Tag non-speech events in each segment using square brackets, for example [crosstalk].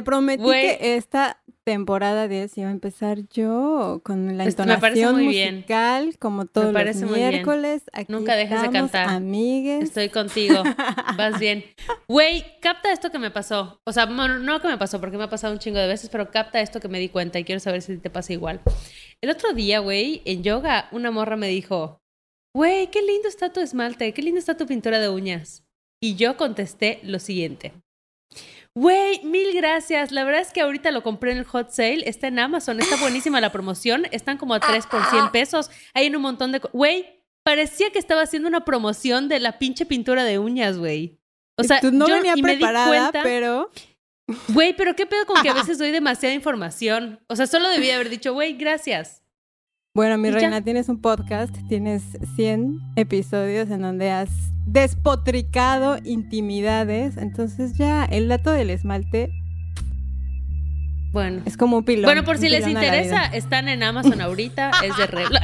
te prometí que esta temporada 10 iba a empezar yo con la entonación musical, como todos los miércoles. Aquí Nunca dejes de cantar. Amigues. Estoy contigo. [laughs] Vas bien. Güey, capta esto que me pasó. O sea, no, que me pasó, porque me ha pasado un chingo de veces, pero capta esto que me di cuenta y quiero saber si te pasa igual. El otro día, güey, en yoga, una morra me dijo, güey, qué lindo está tu esmalte, qué lindo está tu pintura de uñas. Y yo contesté lo siguiente. Güey, mil gracias. La verdad es que ahorita lo compré en el hot sale. Está en Amazon. Está [gasps] buenísima la promoción. Están como a 3 por 100 pesos. Hay un montón de... Güey, parecía que estaba haciendo una promoción de la pinche pintura de uñas, güey. O sea, no yo venía preparada, pero... Güey, pero qué pedo con que a [laughs] veces doy demasiada información. O sea, solo debía haber dicho, güey, gracias. Bueno, mi reina, tienes un podcast, tienes 100 episodios en donde has despotricado intimidades, entonces ya el dato del esmalte bueno. Es como un pilón. Bueno, por si les interesa, están en Amazon [laughs] ahorita, es de regla.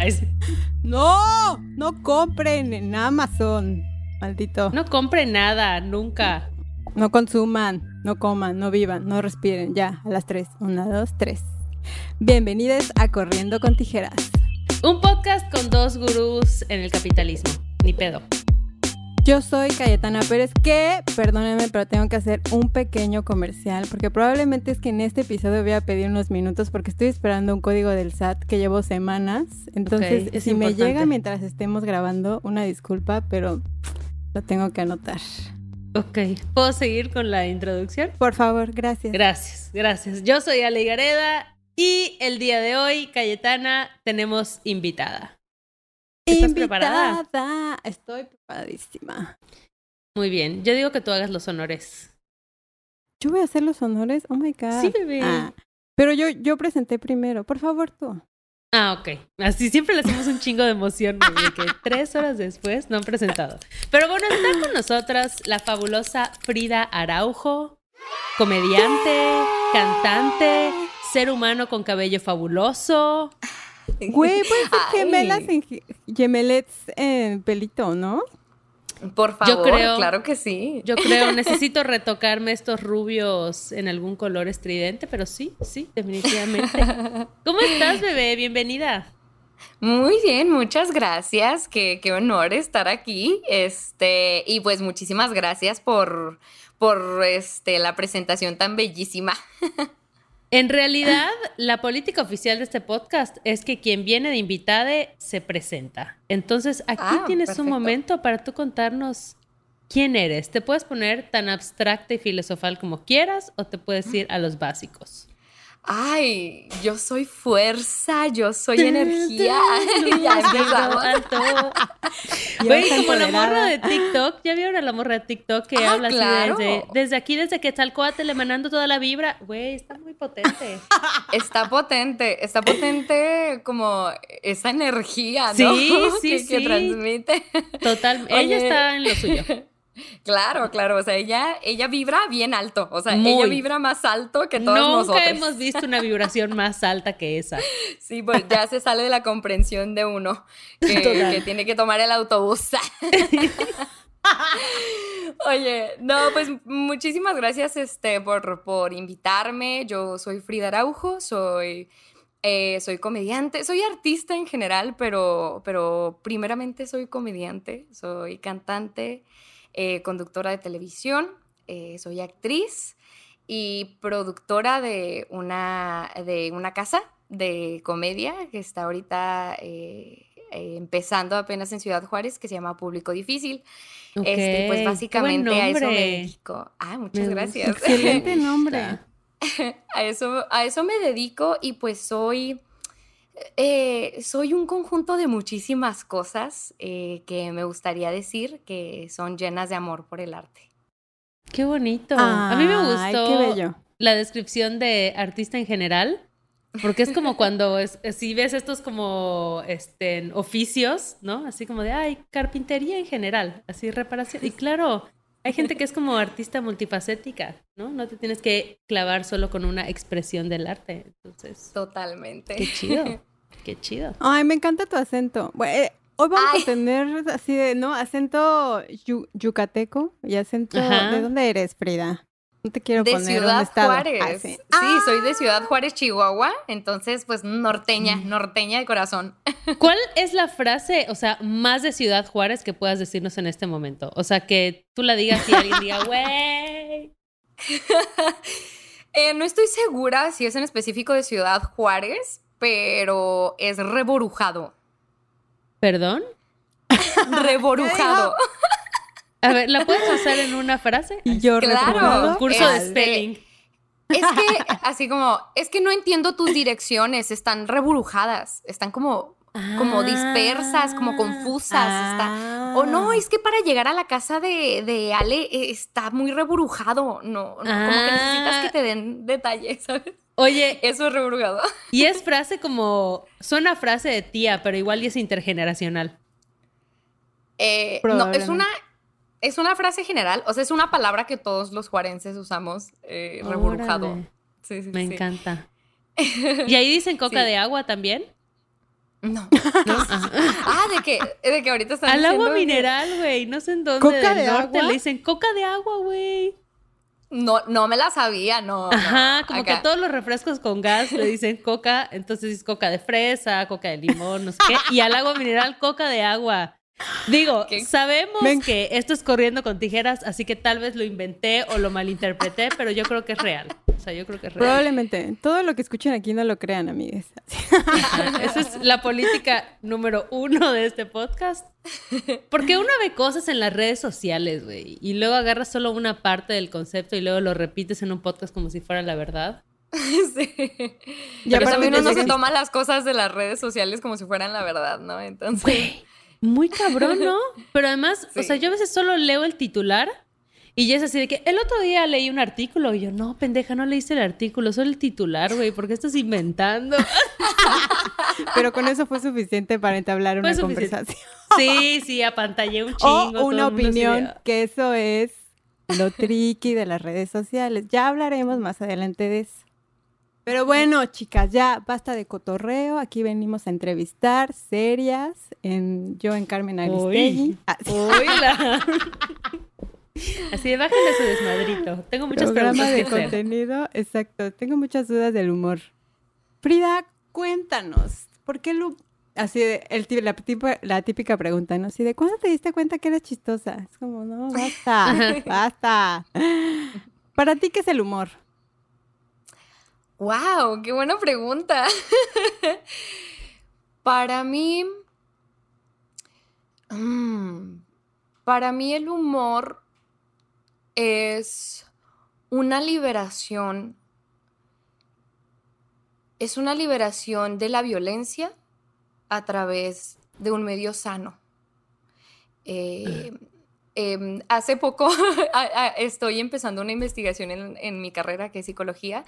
No, no compren en Amazon, maldito. No compren nada, nunca. No consuman, no coman, no vivan, no respiren. Ya, a las tres. Una, dos, tres. Bienvenidos a Corriendo con Tijeras. Un podcast con dos gurús en el capitalismo. Ni pedo. Yo soy Cayetana Pérez, que, perdónenme, pero tengo que hacer un pequeño comercial, porque probablemente es que en este episodio voy a pedir unos minutos porque estoy esperando un código del SAT que llevo semanas. Entonces, si me llega mientras estemos grabando, una disculpa, pero lo tengo que anotar. Ok, ¿puedo seguir con la introducción? Por favor, gracias. Gracias, gracias. Yo soy Ale Gareda y el día de hoy, Cayetana, tenemos invitada. ¿Estás preparada? Estoy preparadísima. Muy bien. Yo digo que tú hagas los honores. ¿Yo voy a hacer los honores? Oh my God. Sí, bebé. Ah, pero yo, yo presenté primero. Por favor, tú. Ah, ok. Así siempre le hacemos un chingo de emoción, que [laughs] tres horas después no han presentado. Pero bueno, está con nosotras la fabulosa Frida Araujo, comediante, cantante, ser humano con cabello fabuloso. [laughs] Güey, pues gemelas en gemelets en pelito, ¿no? Por favor, yo creo, claro que sí. Yo creo, [laughs] necesito retocarme estos rubios en algún color estridente, pero sí, sí, definitivamente. [laughs] ¿Cómo estás, bebé? Bienvenida. Muy bien, muchas gracias. Qué, qué honor estar aquí. Este, y pues muchísimas gracias por, por este, la presentación tan bellísima. En realidad, la política oficial de este podcast es que quien viene de invitada se presenta. Entonces, aquí ah, tienes un momento para tú contarnos quién eres. Te puedes poner tan abstracta y filosofal como quieras o te puedes ir a los básicos ay, yo soy fuerza, yo soy energía. [laughs] ya empezamos. [laughs] Güey, como la morra de TikTok, ¿ya vieron a la morra de TikTok que ah, habla así desde, desde aquí, desde que le emanando toda la vibra? Güey, está muy potente. [laughs] Está potente, está potente como esa energía, ¿no? Sí, sí, que, sí. Que transmite. Total, ella está en lo suyo. Claro, claro, o sea, ella, ella vibra bien alto, o sea, ella vibra más alto que todos nosotros. Nunca hemos visto una vibración más alta que esa. [laughs] Sí, pues ya se sale de la comprensión de uno que, tiene que tomar el autobús. [laughs] Oye, no, pues muchísimas gracias este, por, por invitarme. Yo soy Frida Araujo, soy, eh, soy comediante, soy artista en general, pero, pero primeramente soy comediante, soy cantante. Eh, conductora de televisión, eh, soy actriz y productora de una, de una casa de comedia que está ahorita eh, empezando apenas en Ciudad Juárez, que se llama Público Difícil. Este, pues básicamente a eso me dedico. Ah, muchas gracias. Excelente [laughs] nombre. [laughs] a, eso, a eso me dedico y pues soy eh, soy un conjunto de muchísimas cosas eh, que me gustaría decir que son llenas de amor por el arte. Qué bonito. a mí me gustó la descripción de artista en general, porque es como [laughs] cuando si ves estos como este, oficios, ¿no? Así como de, ay, carpintería en general, así reparación. Y claro, hay gente que es como artista multifacética, ¿no? No te tienes que clavar solo con una expresión del arte. Entonces. Totalmente. Qué chido. [laughs] Qué chido. Ay, me encanta tu acento. Eh, hoy vamos a tener así de, ¿no? Acento yucateco y acento. ¿De dónde eres, Frida? No te quiero de poner un Ciudad estado. Juárez. Ah, sí, sí. soy de Ciudad Juárez, Chihuahua. Entonces, pues norteña, norteña de corazón. [laughs] ¿Cuál es la frase, o sea, más de Ciudad Juárez que puedas decirnos en este momento? O sea, que tú la digas y alguien diga, [laughs] güey. Eh, no estoy segura si es en específico de Ciudad Juárez, pero es reborujado. ¿Perdón? [laughs] Reborujado. A ver, ¿la puedes usar en una frase? Y yo Claro. reprobado. Concurso de Este, spelling. Es que, [laughs] así como, es que no entiendo tus direcciones, están reburujadas, están como, como dispersas, como confusas. está- O no, es que para llegar a la casa de, de Ale eh, está muy reburujado. No, no, como que Ah. necesitas que te den detalles, ¿sabes? Oye, Eso es reburujado. y es frase como, suena frase de tía, pero igual y es intergeneracional. Eh, no, es una, es una frase general, o sea, es una palabra que todos los juarenses usamos, eh, reburujado. Sí, sí, Me sí. encanta. [laughs] ¿Y ahí dicen coca Sí. de agua también? No. [laughs] ¿No? Ajá. Ah, de que, de que ahorita están Al agua diciendo que- mineral, güey. No sé en dónde ¿Coca del de norte agua? le dicen coca de agua, güey. No, no me la sabía, no. no, Ajá, como que acá. todos los refrescos con gas le dicen coca, entonces es coca de fresa, coca de limón, no sé qué. Y al agua mineral, coca de agua. Digo, ¿Qué? sabemos que esto es corriendo con tijeras, así que tal vez lo inventé o lo malinterpreté, [laughs] pero yo creo que es real. O sea, yo creo que es real. Probablemente. Todo lo que escuchen aquí no lo crean, amigues. [laughs] Esa es la política número uno de este podcast. Porque uno ve cosas en las redes sociales, güey, y luego agarras solo una parte del concepto y luego lo repites en un podcast como si fuera la verdad. [laughs] sí. Y Pero aparte también uno se llegan- toma las cosas de las redes sociales como si fueran la verdad, ¿no? Entonces. Güey, muy cabrón, ¿no? [laughs] Pero además, o sea, yo a veces solo leo el titular y ya es así de que el otro día leí un artículo y yo, no, pendeja, no leíste el artículo, solo el titular, güey, ¿por qué estás inventando? [laughs] Pero con eso fue suficiente para entablar Fue una suficiente. conversación. [laughs] Sí, sí, apantallé un O chingo. todo una opinión, que eso es lo tricky de las redes sociales. Ya hablaremos más adelante de eso. Pero bueno, chicas, ya basta de cotorreo. Aquí venimos a entrevistar serias. En, yo en Carmen Aristegui. Uy. Ah. [laughs] Así de bájenle su desmadrito. Tengo muchas programa de que hacer. contenido. Exacto. Tengo muchas dudas del humor. Frida, cuéntanos. ¿Por qué lo... Así de, el, la típica pregunta, ¿no? Así de, ¿cuándo te diste cuenta que eras chistosa? Es como, no, basta, [laughs] basta. Para ti, ¿qué es el humor? ¡Wow! ¡Qué buena pregunta! [laughs] para mí. mm, para mí, el humor es una liberación. Es una liberación de la violencia a través de un medio sano. Eh, em, hace poco [laughs] estoy empezando una investigación en, en mi carrera, que es psicología,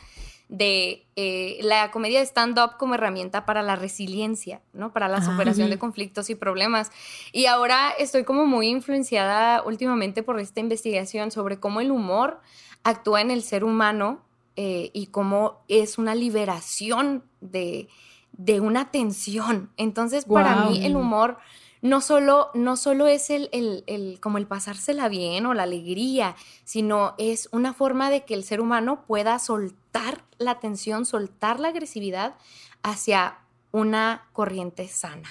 de eh, la comedia de stand-up como herramienta para la resiliencia, ¿no? Para la Ah. superación de conflictos y problemas. Y ahora estoy como muy influenciada últimamente por esta investigación sobre cómo el humor actúa en el ser humano eh, y cómo es una liberación de, de una tensión. Entonces, para mí, el humor no solo, no solo es el, el- el- como el pasársela bien o la alegría, sino es una forma de que el ser humano pueda soltar la tensión, soltar la agresividad hacia una corriente sana.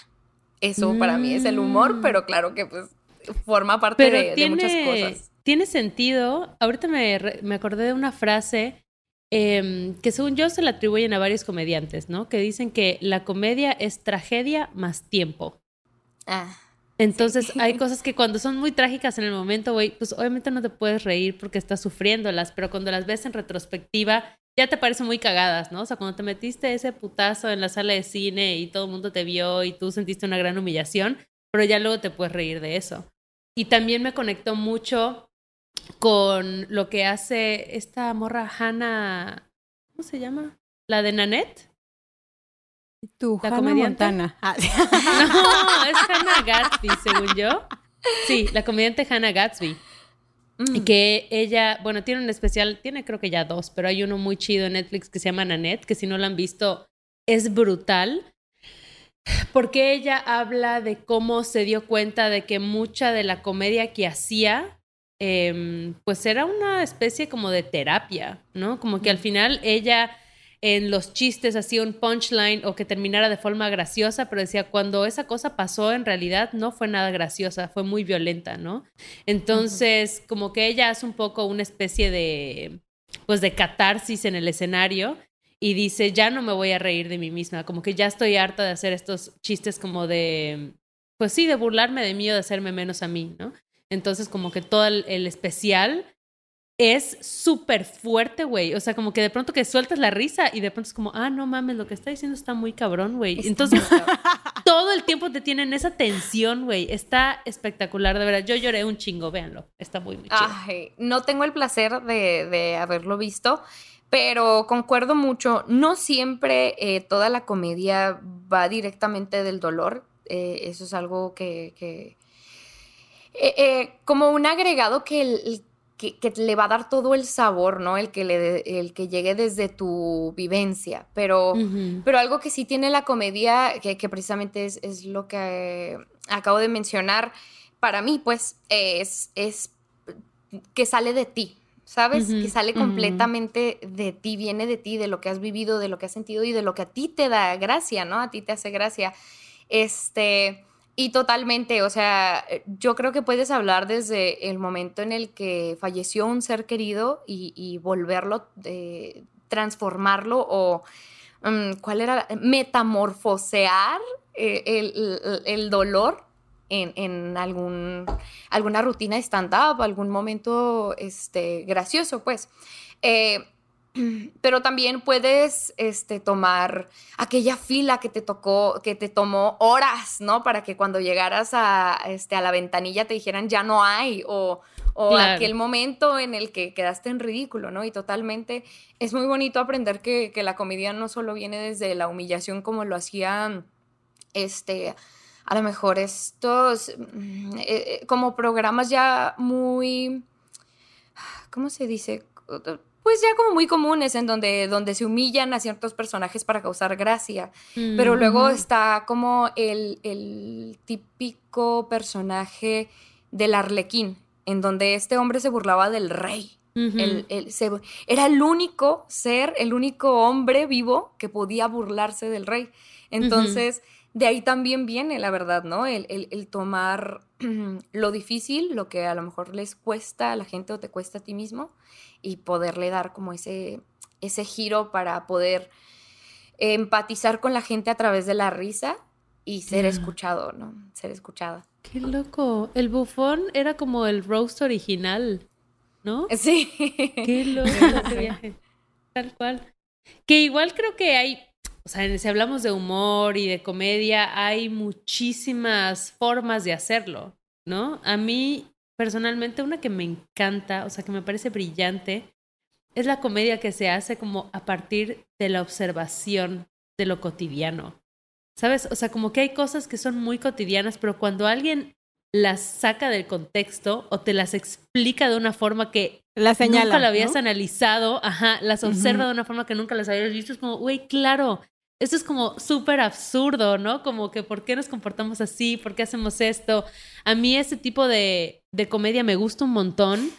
Eso para mí es el humor, Mm. pero claro que pues forma parte Pero de, muchas cosas. tiene sentido. Ahorita me, me acordé de una frase em, que según yo se la atribuyen a varios comediantes, ¿no? Que dicen que la comedia es tragedia más tiempo. Ah, Entonces hay cosas que cuando son muy trágicas en el momento, güey, pues obviamente no te puedes reír porque estás sufriéndolas, pero cuando las ves en retrospectiva ya te parecen muy cagadas, ¿no? O sea, cuando te metiste ese putazo en la sala de cine y todo el mundo te vio y tú sentiste una gran humillación, pero ya luego te puedes reír de eso. Y también me conectó mucho con lo que hace esta morra Hannah, ¿cómo se llama? La de Nanette. Tu ¿La Hannah comediante? Montana. [laughs] Ah, No, es Hannah Gatsby, según yo. Sí, la comediante Hannah Gatsby. Y mm. que ella, bueno, tiene un especial, tiene creo que ya dos, pero hay uno muy chido en Netflix que se llama Nanette, que si no lo han visto, es brutal. Porque ella habla de cómo se dio cuenta de que mucha de la comedia que hacía em, pues era una especie como de terapia, ¿no? Como que al final ella en los chistes hacía un punchline o que terminara de forma graciosa, pero decía, cuando esa cosa pasó en realidad no fue nada graciosa, fue muy violenta, ¿no? Entonces, como que ella hace un poco una especie de, pues de catarsis en el escenario y dice, ya no me voy a reír de mí misma, como que ya estoy harta de hacer estos chistes como de, pues sí, de burlarme de mí o de hacerme menos a mí, ¿no? Entonces, como que todo el, el especial es súper fuerte, güey. O sea, como que de pronto que sueltas la risa y de pronto es como, ah, no mames, lo que está diciendo está muy cabrón, güey. Entonces, [laughs] todo el tiempo te tienen esa tensión, güey. Está espectacular, de verdad. Yo lloré un chingo, véanlo. Está muy, muy chido. Ay, no tengo el placer de, de haberlo visto, pero concuerdo mucho. No siempre eh, toda la comedia va directamente del dolor. Eh, eso es algo que... que eh, como un agregado que el, que, le va a dar todo el sabor, ¿no? El que, le, el que llegue desde tu vivencia. Pero, pero algo que sí tiene la comedia, que, precisamente es, lo que acabo de mencionar, para mí, pues, es, es que sale de ti, ¿sabes? Que sale completamente de ti, viene de ti, de lo que has vivido, de lo que has sentido y de lo que a ti te da gracia, ¿no? A ti te hace gracia. Este, y totalmente, o sea, eh, yo creo que puedes hablar desde el momento en el que falleció un ser querido y, volverlo, eh, transformarlo o, mm, ¿cuál era? Metamorfosear eh, el, dolor en, algún, alguna rutina stand-up, algún momento este, gracioso, pues. Pero también puedes este, tomar aquella fila que te tocó, que te tomó horas, ¿no? Para que cuando llegaras a, este, a la ventanilla te dijeran ya no hay, o, aquel momento en el que quedaste en ridículo, ¿no? Y totalmente es muy bonito aprender que, la comedia no solo viene desde la humillación como lo hacían, este, a lo mejor estos, mm, eh, eh, como programas ya muy, ¿cómo se dice? Pues ya como muy comunes en donde, donde se humillan a ciertos personajes para causar gracia. Pero luego está como el, típico personaje del arlequín, en donde este hombre se burlaba del rey. era el único ser, el único hombre vivo que podía burlarse del rey. Entonces, de ahí también viene, la verdad, ¿no? El, el, tomar [clears throat] lo difícil, lo que a lo mejor les cuesta a la gente o te cuesta a ti mismo, y poderle dar como ese, ese giro para poder empatizar con la gente a través de la risa y ser escuchado, ¿no? Ser escuchada. Qué loco. El bufón era como el roast original, ¿no? Sí. Qué loco [laughs] viaje. Tal cual. Que igual creo que hay, o sea, si hablamos de humor y de comedia, hay muchísimas formas de hacerlo, ¿no? A mí personalmente una que me encanta, o sea, que me parece brillante, es la comedia que se hace como a partir de la observación de lo cotidiano. ¿Sabes? O sea, como que hay cosas que son muy cotidianas, pero cuando alguien las saca del contexto o te las explica de una forma que nunca lo habías analizado, ajá, las observa de una forma que nunca las habías visto, es como, güey, claro, esto es como súper absurdo, ¿no? Como que, ¿por qué nos comportamos así? ¿Por qué hacemos esto? A mí ese tipo de, de comedia me gusta un montón.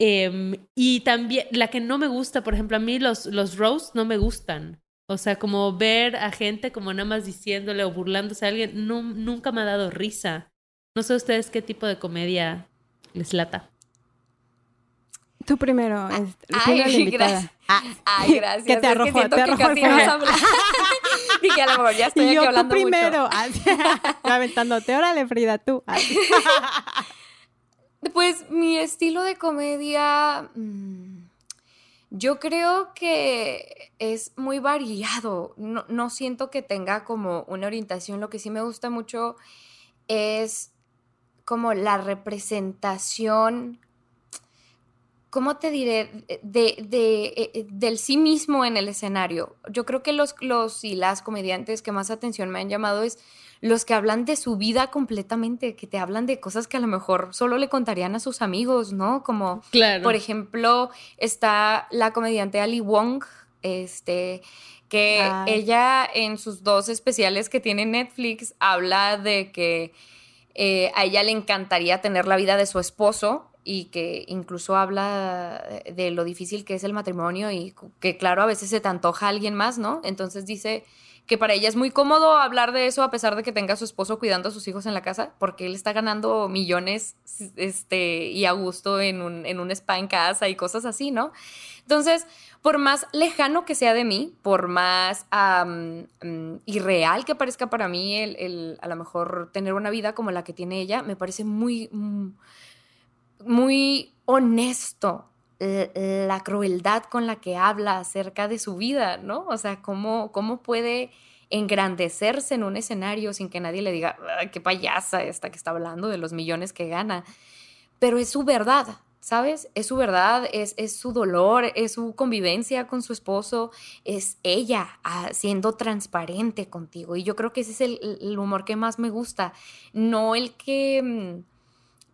Em, y también, la que no me gusta, por ejemplo, a mí los, los no me gustan. O sea, como ver a gente como nada más diciéndole o burlándose a alguien, nunca me ha dado risa. No sé ustedes qué tipo de comedia les lata. Tú primero, ay, gracias. Ay, gracias. Que te arrojó, es que te arrojó que [laughs] Dije, a lo mejor ya estoy aquí hablando tú primero. [laughs] Aventándote, órale, Frida, tú. [laughs] Pues mi estilo de comedia, mm, yo creo que es muy variado. No, no siento que tenga como una orientación. Lo que sí me gusta mucho es como la representación ¿cómo te diré? De, de, eh, del sí mismo en el escenario. Yo creo que los, los y las comediantes que más atención me han llamado es los que hablan de su vida completamente, que te hablan de cosas que a lo mejor solo le contarían a sus amigos, ¿no? Como, por ejemplo, está la comediante Ali Wong, este, que ella en sus dos especiales que tiene Netflix habla de que eh, a ella le encantaría tener la vida de su esposo y que incluso habla de lo difícil que es el matrimonio y que claro, a veces se te antoja a alguien más, ¿no? Entonces dice que para ella es muy cómodo hablar de eso a pesar de que tenga a su esposo cuidando a sus hijos en la casa, porque él está ganando millones este, y a gusto en un, en un spa en casa y cosas así, ¿no? Entonces, por más lejano que sea de mí, por más mm, irreal que parezca para mí el, a lo mejor tener una vida como la que tiene ella, me parece muy, mm, muy honesto la crueldad con la que habla acerca de su vida, ¿no? O sea, cómo, cómo puede engrandecerse en un escenario sin que nadie le diga, qué payasa esta que está hablando de los millones que gana. Pero es su verdad, ¿sabes? Es su verdad, es, es su dolor, es su convivencia con su esposo, es ella ah, siendo transparente contigo. Y yo creo que ese es el, el humor que más me gusta, no el que mm,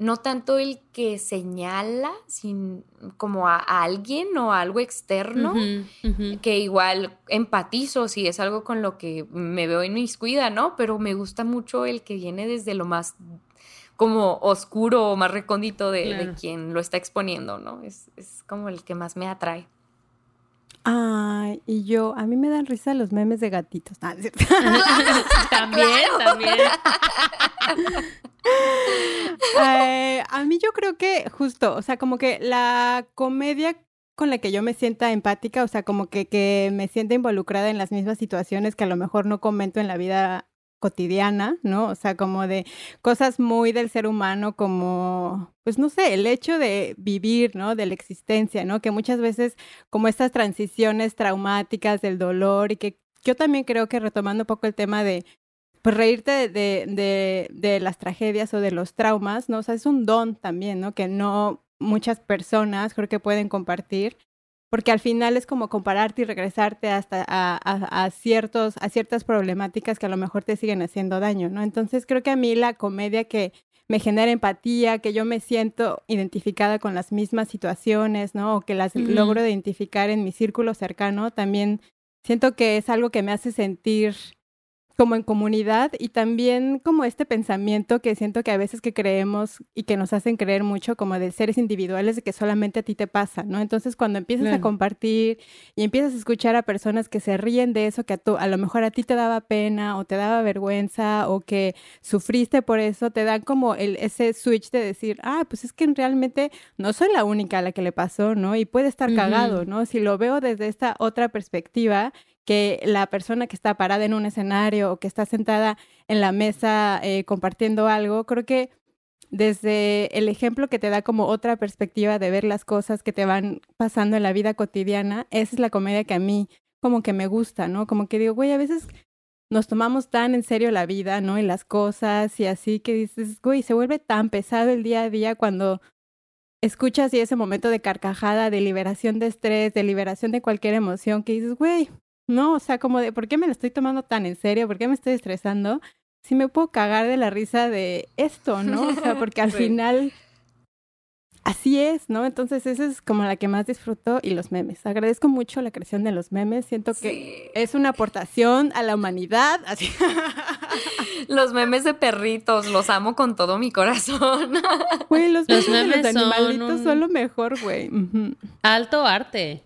no tanto el que señala sin, como a, alguien o a algo externo, que igual empatizo si es algo con lo que me veo inmiscuida, ¿no? Pero me gusta mucho el que viene desde lo más como oscuro o más recóndito de, quien lo está exponiendo, ¿no? Es, es como el que más me atrae. Ay, y yo, a mí me dan risa los memes de gatitos. Ah, [laughs] también, [laughs] también. a mí yo creo que justo, o sea, como que la comedia con la que yo me sienta empática, o sea, como que, que me sienta involucrada en las mismas situaciones que a lo mejor no comento en la vida cotidiana, ¿no? O sea, como de cosas muy del ser humano, como, pues no sé, el hecho de vivir, ¿no? De la existencia, ¿no? Que muchas veces como estas transiciones traumáticas del dolor y que yo también creo que retomando un poco el tema de, pues reírte de, de, de las tragedias o de los traumas, ¿no? O sea, es un don también, ¿no? Que no muchas personas creo que pueden compartir porque al final es como compararte y regresarte hasta a, ciertos, a ciertas problemáticas que a lo mejor te siguen haciendo daño, ¿no? Entonces creo que a mí la comedia que me genera empatía, que yo me siento identificada con las mismas situaciones, ¿no? O que las logro identificar en mi círculo cercano, también siento que es algo que me hace sentir como en comunidad y también como este pensamiento que siento que a veces que creemos y que nos hacen creer mucho como de seres individuales de que solamente a ti te pasa, ¿no? Entonces cuando empiezas a compartir y empiezas a escuchar a personas que se ríen de eso que a, tú, a lo mejor a ti te daba pena o te daba vergüenza o que sufriste por eso, te dan como el, ese switch de decir, ah, pues es que realmente no soy la única a la que le pasó, ¿no? Y puede estar cagado, ¿no? Si lo veo desde esta otra perspectiva, que la persona que está parada en un escenario o que está sentada en la mesa eh, compartiendo algo, creo que desde el ejemplo que te da como otra perspectiva de ver las cosas que te van pasando en la vida cotidiana, esa es la comedia que a mí como que me gusta, ¿no? Como que digo, güey, a veces nos tomamos tan en serio la vida, ¿no? Y las cosas y así que dices, güey, se vuelve tan pesado el día a día cuando escuchas y ese momento de carcajada, de liberación de estrés, de liberación de cualquier emoción, que dices, güey, ¿no? O sea, como de, ¿por qué me lo estoy tomando tan en serio? ¿Por qué me estoy estresando? Si me puedo cagar de la risa de esto, ¿no? O sea, porque [laughs] al final así es, ¿no? Entonces esa es como la que más disfruto y los memes. Agradezco mucho la creación de los memes. Siento que es una aportación a la humanidad. Así. [laughs] Los memes de perritos, los amo con todo mi corazón. Güey, los, memes, de animalitos son, lo mejor, güey. Alto arte.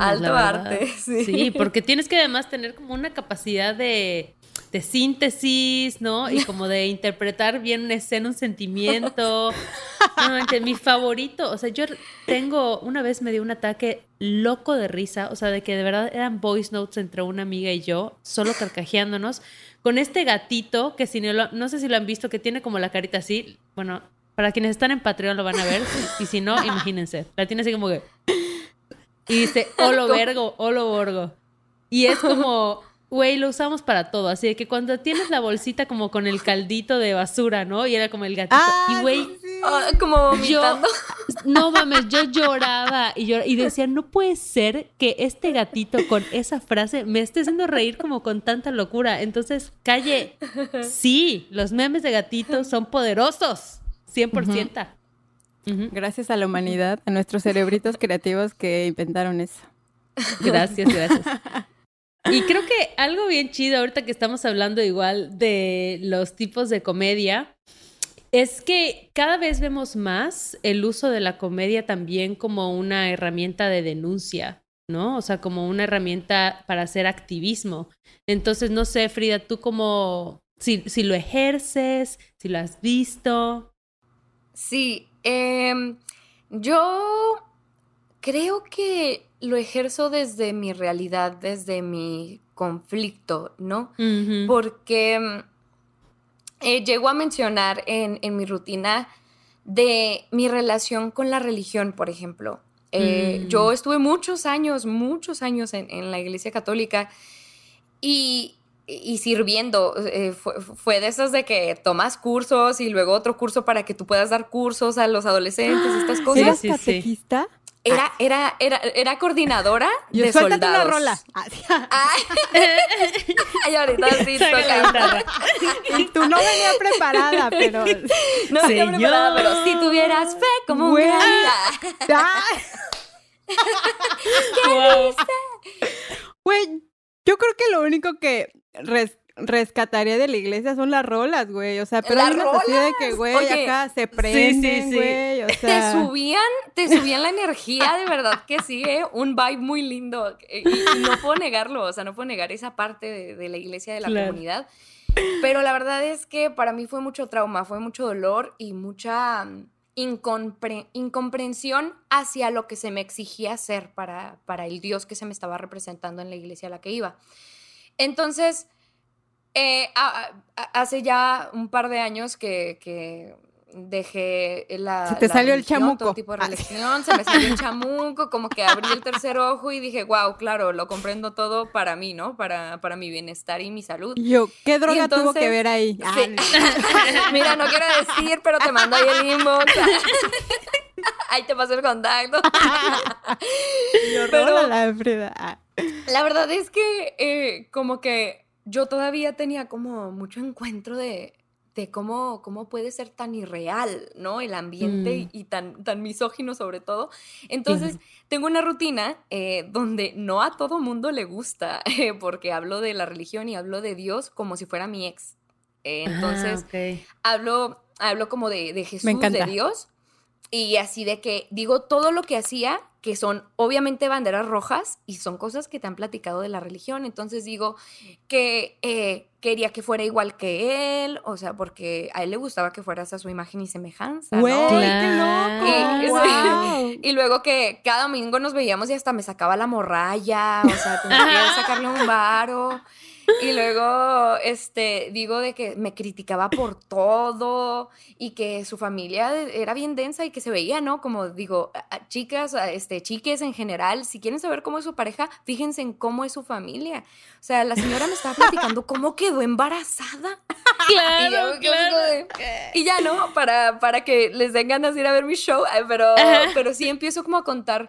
Alto arte, [laughs] sí. Sí, porque tienes que además tener como una capacidad de, de síntesis, ¿no? Y [laughs] como de interpretar bien una escena, un sentimiento. [laughs] mi favorito, o sea, yo tengo, una vez me dio un ataque loco de risa, o sea, de que de verdad eran voice notes entre una amiga y yo, solo carcajeándonos, con este gatito que si no, no sé si lo han visto, que tiene como la carita así, bueno, para quienes están en Patreon lo van a ver, y si no, imagínense, la tiene así como que... Y dice, holo vergo, holo borgo. Y es como, güey, lo usamos para todo. Así de que cuando tienes la bolsita como con el caldito de basura, ¿no? Y era como el gatito. y ah, güey, ah, como vomitando. [laughs] no mames, yo lloraba y, y decía, no puede ser que este gatito con esa frase me esté haciendo reír como con tanta locura. Entonces, calle, sí, los memes de gatitos son poderosos. 100%. Gracias a la humanidad, a nuestros cerebritos creativos que inventaron eso. Gracias, gracias. [laughs] Y creo que algo bien chido ahorita que estamos hablando igual de los tipos de comedia es que cada vez vemos más el uso de la comedia también como una herramienta de denuncia, ¿no? O sea, como una herramienta para hacer activismo. Entonces, no sé, Frida, tú como, si, si lo ejerces, si lo has visto. Sí, em, yo creo que lo ejerzo desde mi realidad, desde mi conflicto, ¿no? Porque mm, eh, llego a mencionar en, mi rutina de mi relación con la religión, por ejemplo. Eh, mm. Yo estuve muchos años, muchos años en, la iglesia católica y, sirviendo. Eh, fue, de esas de que tomas cursos y luego otro curso para que tú puedas dar cursos a los adolescentes, estas cosas. ¿Eres catequista? Era, ah. era, era, era coordinadora [laughs] Yo, de soldados. la rola. [laughs] [laughs] Ay, ahorita sí toca. Y tú no venías preparada, pero... No venía preparada, pero si tuvieras fe como un gran... ¿Qué dice? Güey, yo creo que lo único que rescataría de la iglesia son las rolas, güey. O sea, pero hay una de que, güey, acá se prenden, güey. O sea... Te subían, te subían la energía, de verdad que sí, ¿eh? Un vibe muy lindo. Y, no puedo negarlo, o sea, no puedo negar esa parte de, la iglesia, de la comunidad. Pero la verdad es que para mí fue mucho trauma, fue mucho dolor y mucha mm, incomprensión hacia lo que se me exigía hacer para, para el Dios que se me estaba representando en la iglesia a la que iba. Entonces, eh, hace ya un par de años que, dejé la. Se te salió el chamuco. Todo tipo de ah. religión, se me salió el [laughs] chamuco, como que abrí el tercer ojo y dije, wow, claro, lo comprendo todo para mí, ¿no? Para, para mi bienestar y mi salud. Yo, ¿qué droga tuvo que ver ahí? Ah, [laughs] Mira, no quiero decir, pero te mando ahí el inbox. [laughs] ahí te paso el contacto. pero, la, Frida. La verdad es que, eh, como que yo todavía tenía como mucho encuentro de, de cómo, cómo puede ser tan irreal, ¿no? El ambiente mm. y, tan, tan misógino sobre todo. Entonces, tengo una rutina eh, donde no a todo mundo le gusta, [laughs] eh, porque hablo de la religión y hablo de Dios como si fuera mi ex. Eh, entonces, hablo, hablo como de, de Jesús, de Dios, y así de que digo todo lo que hacía que son obviamente banderas rojas y son cosas que te han platicado de la religión. Entonces digo que eh, quería que fuera igual que él, o sea, porque a él le gustaba que fueras a su imagen y semejanza. ¿no? qué loco! Y, luego que cada domingo nos veíamos y hasta me sacaba la morralla, o sea, tenía que sacarle un varo. Y luego, este, digo de que me criticaba por todo y que su familia era bien densa y que se veía, ¿no? Como digo, chicas, este, chiques en general, si quieren saber cómo es su pareja, fíjense en cómo es su familia. O sea, la señora me estaba platicando cómo quedó embarazada. [laughs] Claro, y, claro. y ya, ¿no? Para, para que les den ganas de ir a ver mi show, eh, pero, pero sí empiezo como a contar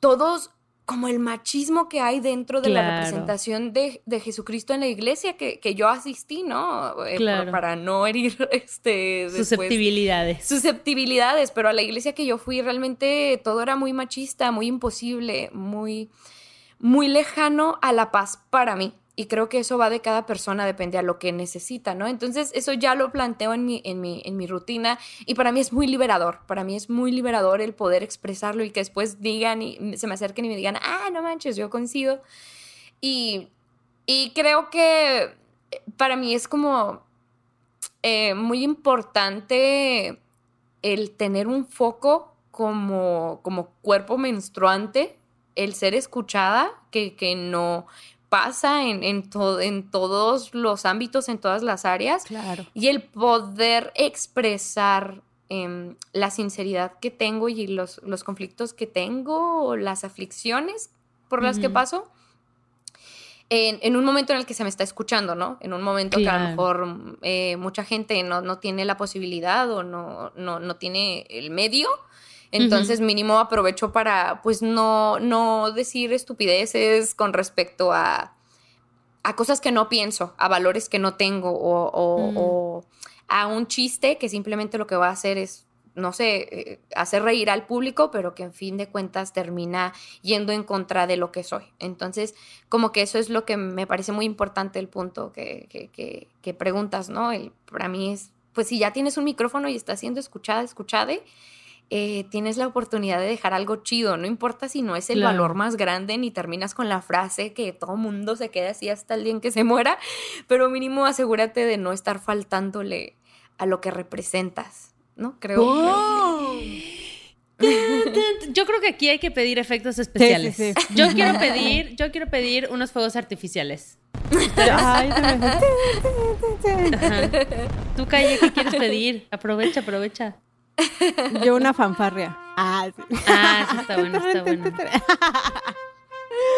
todos como el machismo que hay dentro de la representación de, Jesucristo en la iglesia que, yo asistí, ¿no? Eh, para no herir [laughs] este, susceptibilidades. Susceptibilidades, pero a la iglesia que yo fui realmente todo era muy machista, muy imposible, muy, muy lejano a la paz para mí. Y creo que eso va de cada persona, depende a lo que necesita, ¿no? Entonces, eso ya lo planteo en mi, en mi, en mi rutina y para mí es muy liberador. Para mí es muy liberador el poder expresarlo y que después digan y se me acerquen y me digan, ah, no manches, yo coincido. Y, y creo que para mí es como eh, muy importante el tener un foco como, como cuerpo menstruante, el ser escuchada, que, que no pasa en, en, en todos los ámbitos, en todas las áreas. Claro. Y el poder expresar em, la sinceridad que tengo y los, los, conflictos que tengo, o las aflicciones por las que paso. En, en, un momento en el que se me está escuchando, ¿no? En un momento que a lo mejor eh, mucha gente no, no, tiene la posibilidad o no, no, no tiene el medio entonces, mínimo aprovecho para, pues, no, no decir estupideces con respecto a, a cosas que no pienso, a valores que no tengo o, o, mm. a un chiste que simplemente lo que va a hacer es, no sé, eh, hacer reír al público, pero que en fin de cuentas termina yendo en contra de lo que soy. Entonces, como que eso es lo que me parece muy importante el punto que, que, que, que preguntas, ¿no? El, para mí es pues si ya tienes un micrófono y estás siendo escuchada, escuchada, eh, tienes la oportunidad de dejar algo chido. No importa si no es el valor más grande ni terminas con la frase que todo mundo se quede así hasta el día en que se muera, pero mínimo asegúrate de no estar faltándole a lo que representas, ¿no? Creo. [laughs] Yo creo que aquí hay que pedir efectos especiales. Yo quiero [laughs] pedir, yo quiero pedir unos fuegos artificiales. [laughs] Tú, Calle, ¿qué quieres pedir? Aprovecha, aprovecha. [laughs] Yo una fanfarria. Ah, sí. Ah, está [laughs] bueno, está bueno. [laughs]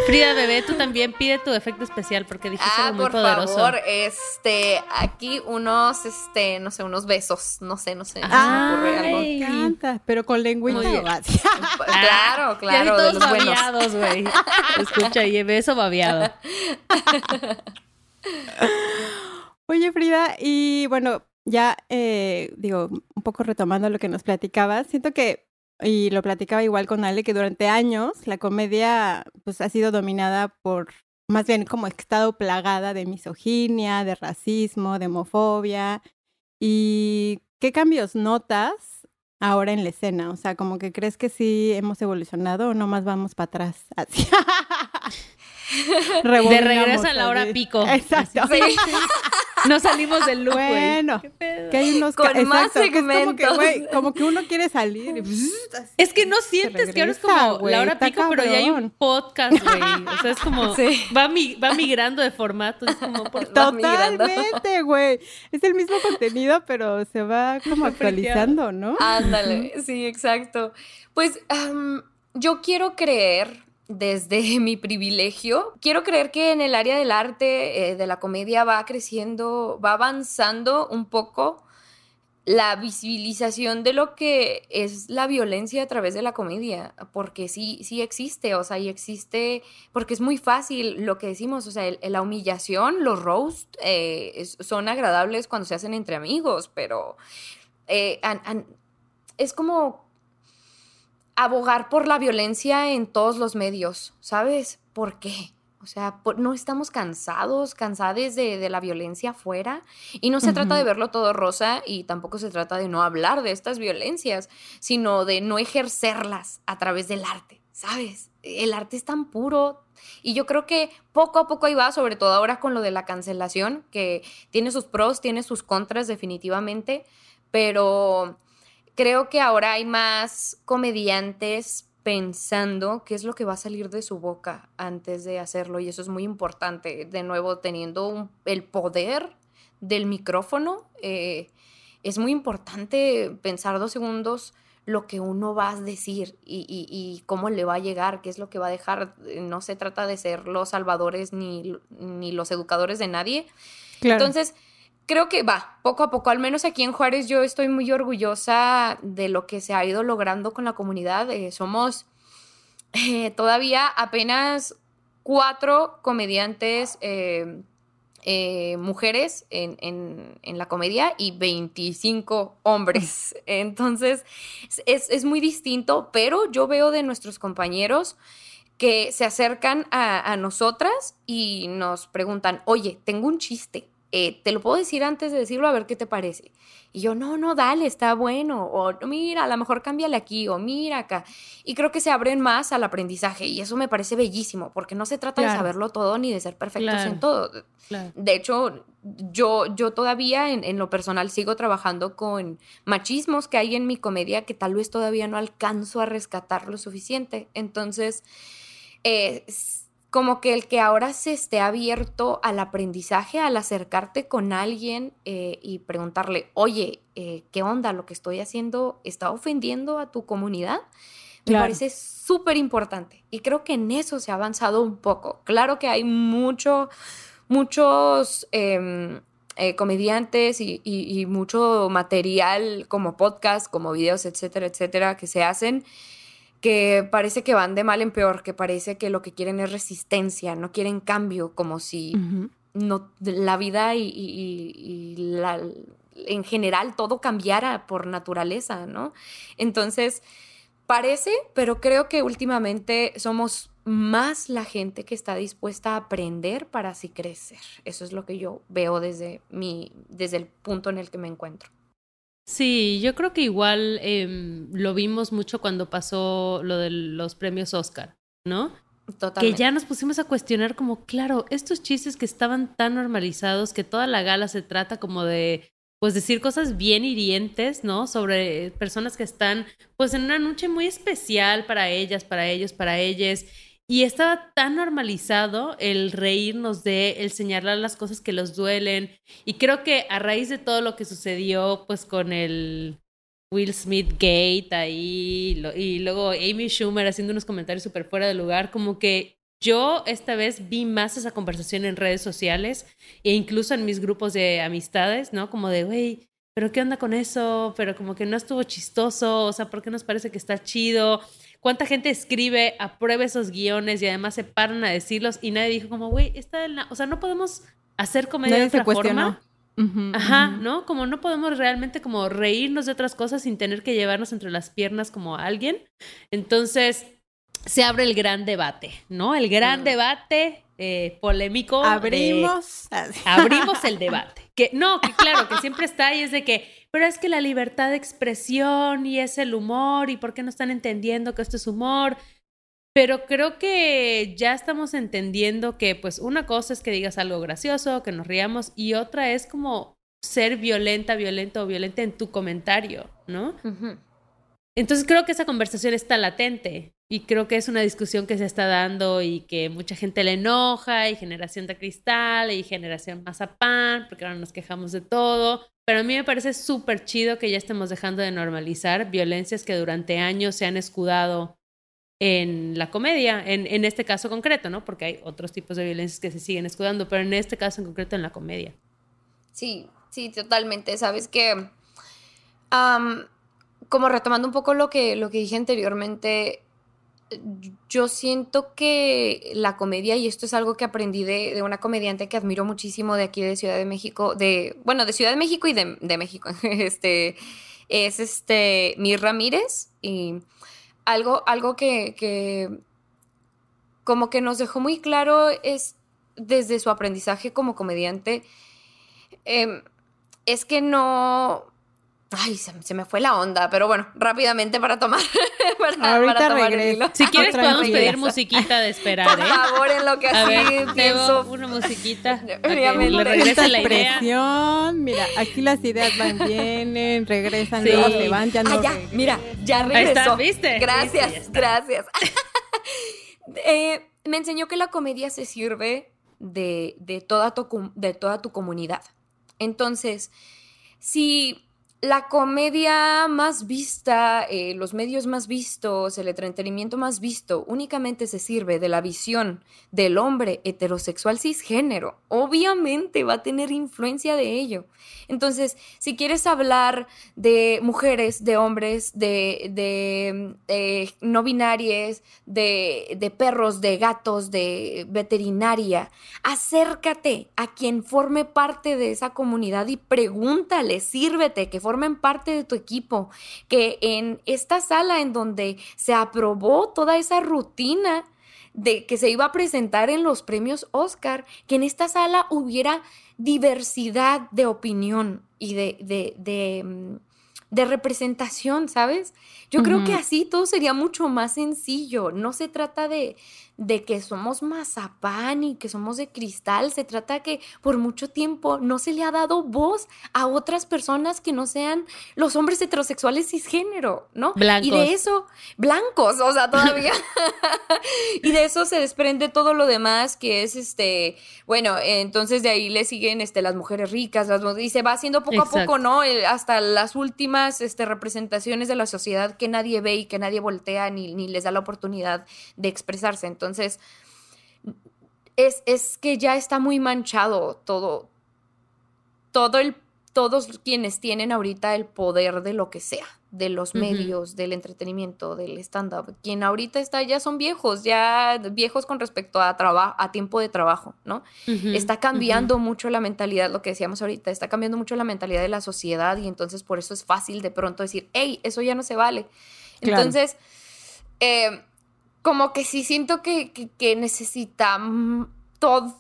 Frida bebé, tú también pide tu efecto especial porque dijiste ah, algo muy por poderoso. favor, este, aquí unos, este, no sé, unos besos, no sé, no sé, ah, me ocurre encanta, pero con lengüita. claro, claro, de los babiados, güey. Escucha, y beso babiado. Oye, Frida, y bueno, ya eh, digo, un poco retomando lo que nos platicabas, siento que, y lo platicaba igual con Ale, que durante años la comedia pues ha sido dominada por, más bien como estado plagada de misoginia, de racismo, de homofobia. ¿Y qué cambios notas ahora en la escena? O sea, como que crees que sí hemos evolucionado o nomás vamos para atrás. Así. de regreso a la hora pico. Exacto. [laughs] [laughs] No salimos del loop, Bueno, que hay unos con más segmentos. como, que, uno quiere salir. es que no sientes que ahora es como la hora pico, pero ya hay un podcast, güey. O sea, es [laughs] como va, va migrando de formato. Es como [laughs] Totalmente, güey. Es el mismo contenido, pero se va como actualizando, ¿no? Ándale, sí, exacto. Pues yo quiero creer desde [laughs] mi privilegio. Quiero creer que en el área del arte, eh, de la comedia, va creciendo, va avanzando un poco la visibilización de lo que es la violencia a través de la comedia, porque sí, sí existe, o sea, y existe, porque es muy fácil lo que decimos, o sea, la humillación, los roast eh, son agradables cuando se hacen entre amigos, pero eh, es como abogar por la violencia en todos los medios, ¿sabes? ¿Por qué? O sea, no estamos cansados, cansados de, la violencia afuera. Y no se trata de verlo todo rosa y tampoco se trata de no hablar de estas violencias, sino de no ejercerlas a través del arte, ¿sabes? El arte es tan puro. Y yo creo que poco a poco ahí va, sobre todo ahora con lo de la cancelación, que tiene sus pros, tiene sus contras definitivamente, pero creo que ahora hay más comediantes pensando qué es lo que va a salir de su boca antes de hacerlo y eso es muy importante. De nuevo, teniendo el poder del micrófono, eh, es muy importante pensar dos segundos lo que uno va a decir y, cómo le va a llegar, qué es lo que va a dejar. No se trata de ser los salvadores ni, ni los educadores de nadie. Entonces, creo que va, poco a poco, al menos aquí en Juárez yo estoy muy orgullosa de lo que se ha ido logrando con la comunidad. Eh, somos eh, todavía apenas cuatro comediantes eh, mujeres en, la comedia y 25 hombres. [laughs] Entonces es, es, muy distinto, pero yo veo de nuestros compañeros que se acercan a, a nosotras y nos preguntan, oye, tengo un chiste eh, te lo puedo decir antes de decirlo a ver qué te parece. Y yo, no, no, dale, está bueno. O mira, a lo mejor cámbiale aquí, o mira acá. Y creo que se abren más al aprendizaje. Y eso me parece bellísimo, porque no se trata de saberlo todo ni de ser perfectos en todo. De hecho, yo, yo todavía en, en, lo personal sigo trabajando con machismos que hay en mi comedia que tal vez todavía no alcanzo a rescatar lo suficiente. Entonces, eh, como que el que ahora se esté abierto al aprendizaje, al acercarte con alguien eh, y preguntarle, oye, eh, ¿qué onda? ¿Lo que estoy haciendo está ofendiendo a tu comunidad? Me parece súper importante y creo que en eso se ha avanzado un poco. Claro que hay mucho, muchos em, eh, comediantes y, y mucho material como podcast, como videos, etcétera, etcétera, que se hacen que parece que van de mal en peor, que parece que lo que quieren es resistencia, no quieren cambio, como si no, la vida y, la, en general todo cambiara por naturaleza, ¿no? Entonces, parece, pero creo que últimamente somos más la gente que está dispuesta a aprender para así crecer. Eso es lo que yo veo desde, mi, desde el punto en el que me encuentro. Sí, yo creo que igual em, lo vimos mucho cuando pasó lo de los premios Oscar, ¿no? Totalmente. Que ya nos pusimos a cuestionar como, claro, estos chistes que estaban tan normalizados, que toda la gala se trata como de, pues decir cosas bien hirientes, ¿no? Sobre personas que están, pues en una noche muy especial para ellas, para ellos, para ellas. Y estaba tan normalizado el reírnos de, el señalar las cosas que los duelen. Y creo que a raíz de todo lo que sucedió, pues con el Will Smith Gate ahí, y luego Amy Schumer haciendo unos comentarios súper fuera de lugar, como que yo esta vez vi más esa conversación en redes sociales e incluso en mis grupos de amistades, ¿no? Como de, güey, pero ¿qué onda con eso? Pero como que no estuvo chistoso, o sea, ¿por qué nos parece que está chido? ¿Cuánta gente escribe, aprueba esos guiones y además se paran a decirlos y nadie dijo como, güey, está en la... O sea, no podemos hacer comedia de otra forma. Ajá, ¿no? Como no podemos realmente como reírnos de otras cosas sin tener que llevarnos entre las piernas como alguien. Entonces, se abre el gran debate, ¿no? El gran debate eh, polémico. Abrimos. abrimos el debate. Que no, que claro, que siempre está ahí es de que, pero es que la libertad de expresión y es el humor y por qué no están entendiendo que esto es humor. Pero creo que ya estamos entendiendo que pues una cosa es que digas algo gracioso, que nos riamos y otra es como ser violenta, violenta o violenta en tu comentario, ¿no? Entonces creo que esa conversación está latente y creo que es una discusión que se está dando y que mucha gente le enoja y generación de cristal y generación mazapán, porque ahora nos quejamos de todo. Pero a mí me parece súper chido que ya estemos dejando de normalizar violencias que durante años se han escudado en la comedia, en, en este caso concreto, ¿no? Porque hay otros tipos de violencias que se siguen escudando, pero en este caso en concreto en la comedia. Sí, sí, totalmente. Sabes que, como retomando un poco lo que, lo que dije anteriormente, yo siento que la comedia, y esto es algo que aprendí de, una comediante que admiro muchísimo de aquí de Ciudad de México, de, bueno, de Ciudad de México y de, de México, [laughs] este, es este, Mir Ramírez, y algo, algo que, que como que nos dejó muy claro es desde su aprendizaje como comediante, em, es que no, Ay, se, me fue la onda, pero bueno, rápidamente para tomar. [laughs] para, Ahorita regreso. Si quieres, podemos pedir musiquita de esperar. Por ¿eh? favor, en lo que así pienso. Una musiquita. [laughs] Le regresa la idea. Mira, aquí las ideas van, [laughs] vienen, regresan, luego se van, ya no. Ah, ya, mira, ya regresó. Ahí está, ¿viste? Gracias, gracias. eh, me enseñó que la comedia se sirve de, de, toda tu, de toda tu comunidad. Entonces, si la comedia más vista, eh, los medios más vistos, el entretenimiento más visto, únicamente se sirve de la visión del hombre heterosexual cisgénero. Obviamente va a tener influencia de ello. Entonces, si quieres hablar de mujeres, de hombres, de, de eh, no binarias, de, de perros, de gatos, de veterinaria, acércate a quien forme parte de esa comunidad y pregúntale, sírvete, que formen parte de tu equipo, que en esta sala en donde se aprobó toda esa rutina de que se iba a presentar en los premios Oscar, que en esta sala hubiera diversidad de opinión y de, de, de, mm, de representación, ¿sabes? Yo creo que así todo sería mucho más sencillo. No se trata de, de que somos mazapán y que somos de cristal. Se trata que por mucho tiempo no se le ha dado voz a otras personas que no sean los hombres heterosexuales cisgénero, ¿no? Blancos. Y de eso, blancos, o sea, todavía. [laughs] [laughs] y de eso se desprende todo lo demás, que es este, bueno, entonces de ahí le siguen este, las mujeres ricas, las, y se va haciendo poco a poco, ¿no? Hasta las últimas este, representaciones de la sociedad que nadie ve y que nadie voltea ni, ni les da la oportunidad de expresarse. Entonces, es, es que ya está muy manchado todo, todo el, todos quienes tienen ahorita el poder de lo que sea, de los medios, del entretenimiento, del stand-up. Quien ahorita está ya son viejos, ya viejos con respecto a, a tiempo de trabajo, ¿no? está cambiando mucho la mentalidad, lo que decíamos ahorita, está cambiando mucho la mentalidad de la sociedad y entonces por eso es fácil de pronto decir, hey, eso ya no se vale. Entonces, eh, como que sí siento que, que, necesita todo,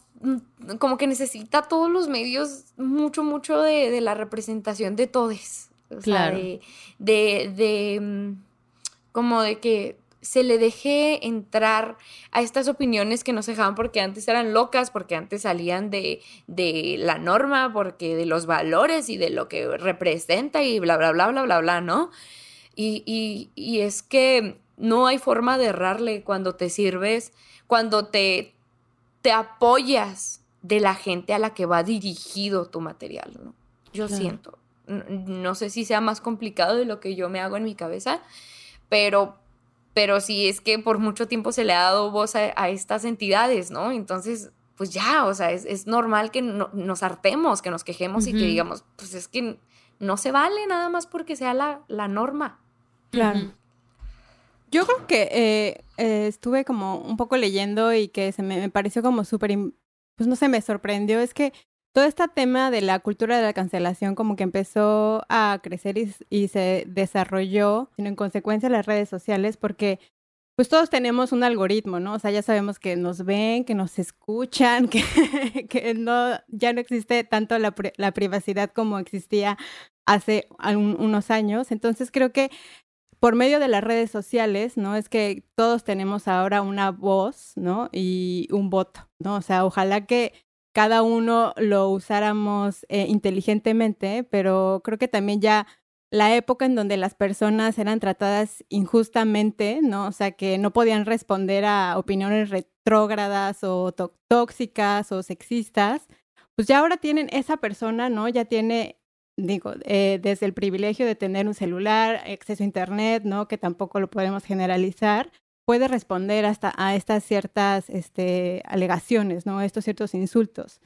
como que necesita todos los medios mucho, mucho de, la representación de todos, claro. de, de, mm, como de que se le deje entrar a estas opiniones que no se dejaban porque antes eran locas, porque antes salían de, de, la norma, porque de los valores y de lo que representa y bla, bla, bla, bla, bla, bla, ¿no? Y, y, y es que no hay forma de errarle cuando te sirves, cuando te, te apoyas de la gente a la que va dirigido tu material, ¿no? Yo siento. No sé si sea más complicado de lo que yo me hago en mi cabeza, pero, pero sí es que por mucho tiempo se le ha dado voz a, estas entidades, ¿no? Entonces, pues ya, o sea, es, normal que nos hartemos, que nos quejemos y que digamos, pues es que no se vale nada más porque sea la, la norma. Claro. Yo creo que eh, eh, estuve como un poco leyendo y que se me, pareció como súper, pues no sé, me sorprendió. Es que todo este tema de la cultura de la cancelación como que empezó a crecer y, se desarrolló, sino en consecuencia las redes sociales, porque pues todos tenemos un algoritmo, ¿no? O sea, ya sabemos que nos ven, que nos escuchan, [laughs] que, que no, ya no existe tanto la, la privacidad como existía hace unos años. Entonces creo que por medio de las redes sociales, ¿no? Es que todos tenemos ahora una voz, ¿no? Y un voto, ¿no? O sea, ojalá que cada uno lo usáramos eh, inteligentemente, pero creo que también ya la época en donde las personas eran tratadas injustamente, ¿no? O sea, que no podían responder a opiniones retrógradas o tóxicas o sexistas, pues ya ahora tienen esa persona, ¿no? Ya tiene digo, eh, desde el privilegio de tener un celular, acceso a Internet, ¿no? Que tampoco lo podemos generalizar, puede responder hasta a estas ciertas este, alegaciones, ¿no? Estos ciertos insultos.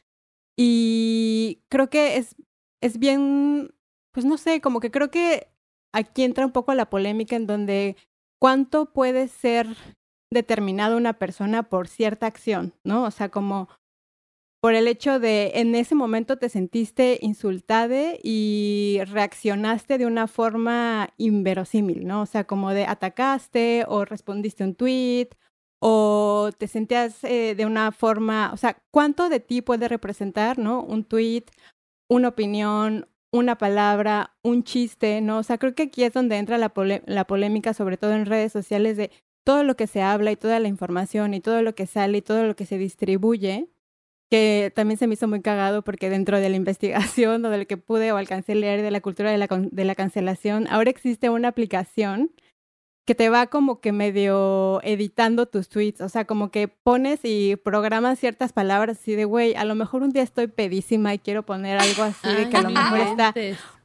Y creo que es, es bien, pues no sé, como que creo que aquí entra un poco la polémica en donde cuánto puede ser determinada una persona por cierta acción, ¿no? O sea, como por el hecho de en ese momento te sentiste insultada y reaccionaste de una forma inverosímil, ¿no? O sea, como de atacaste o respondiste un tweet o te sentías eh, de una forma, o sea, ¿cuánto de ti puede representar, ¿no? Un tweet, una opinión, una palabra, un chiste, ¿no? O sea, creo que aquí es donde entra la, la polémica, sobre todo en redes sociales, de todo lo que se habla y toda la información y todo lo que sale y todo lo que se distribuye que también se me hizo muy cagado porque dentro de la investigación [laughs] o de lo que pude o alcancé a leer de la cultura de la, de la cancelación, ahora existe una aplicación que te va como que medio editando tus tweets, o sea, como que pones y programas ciertas palabras así de, güey, a lo mejor un día estoy pedísima y quiero poner algo así de que a lo mejor está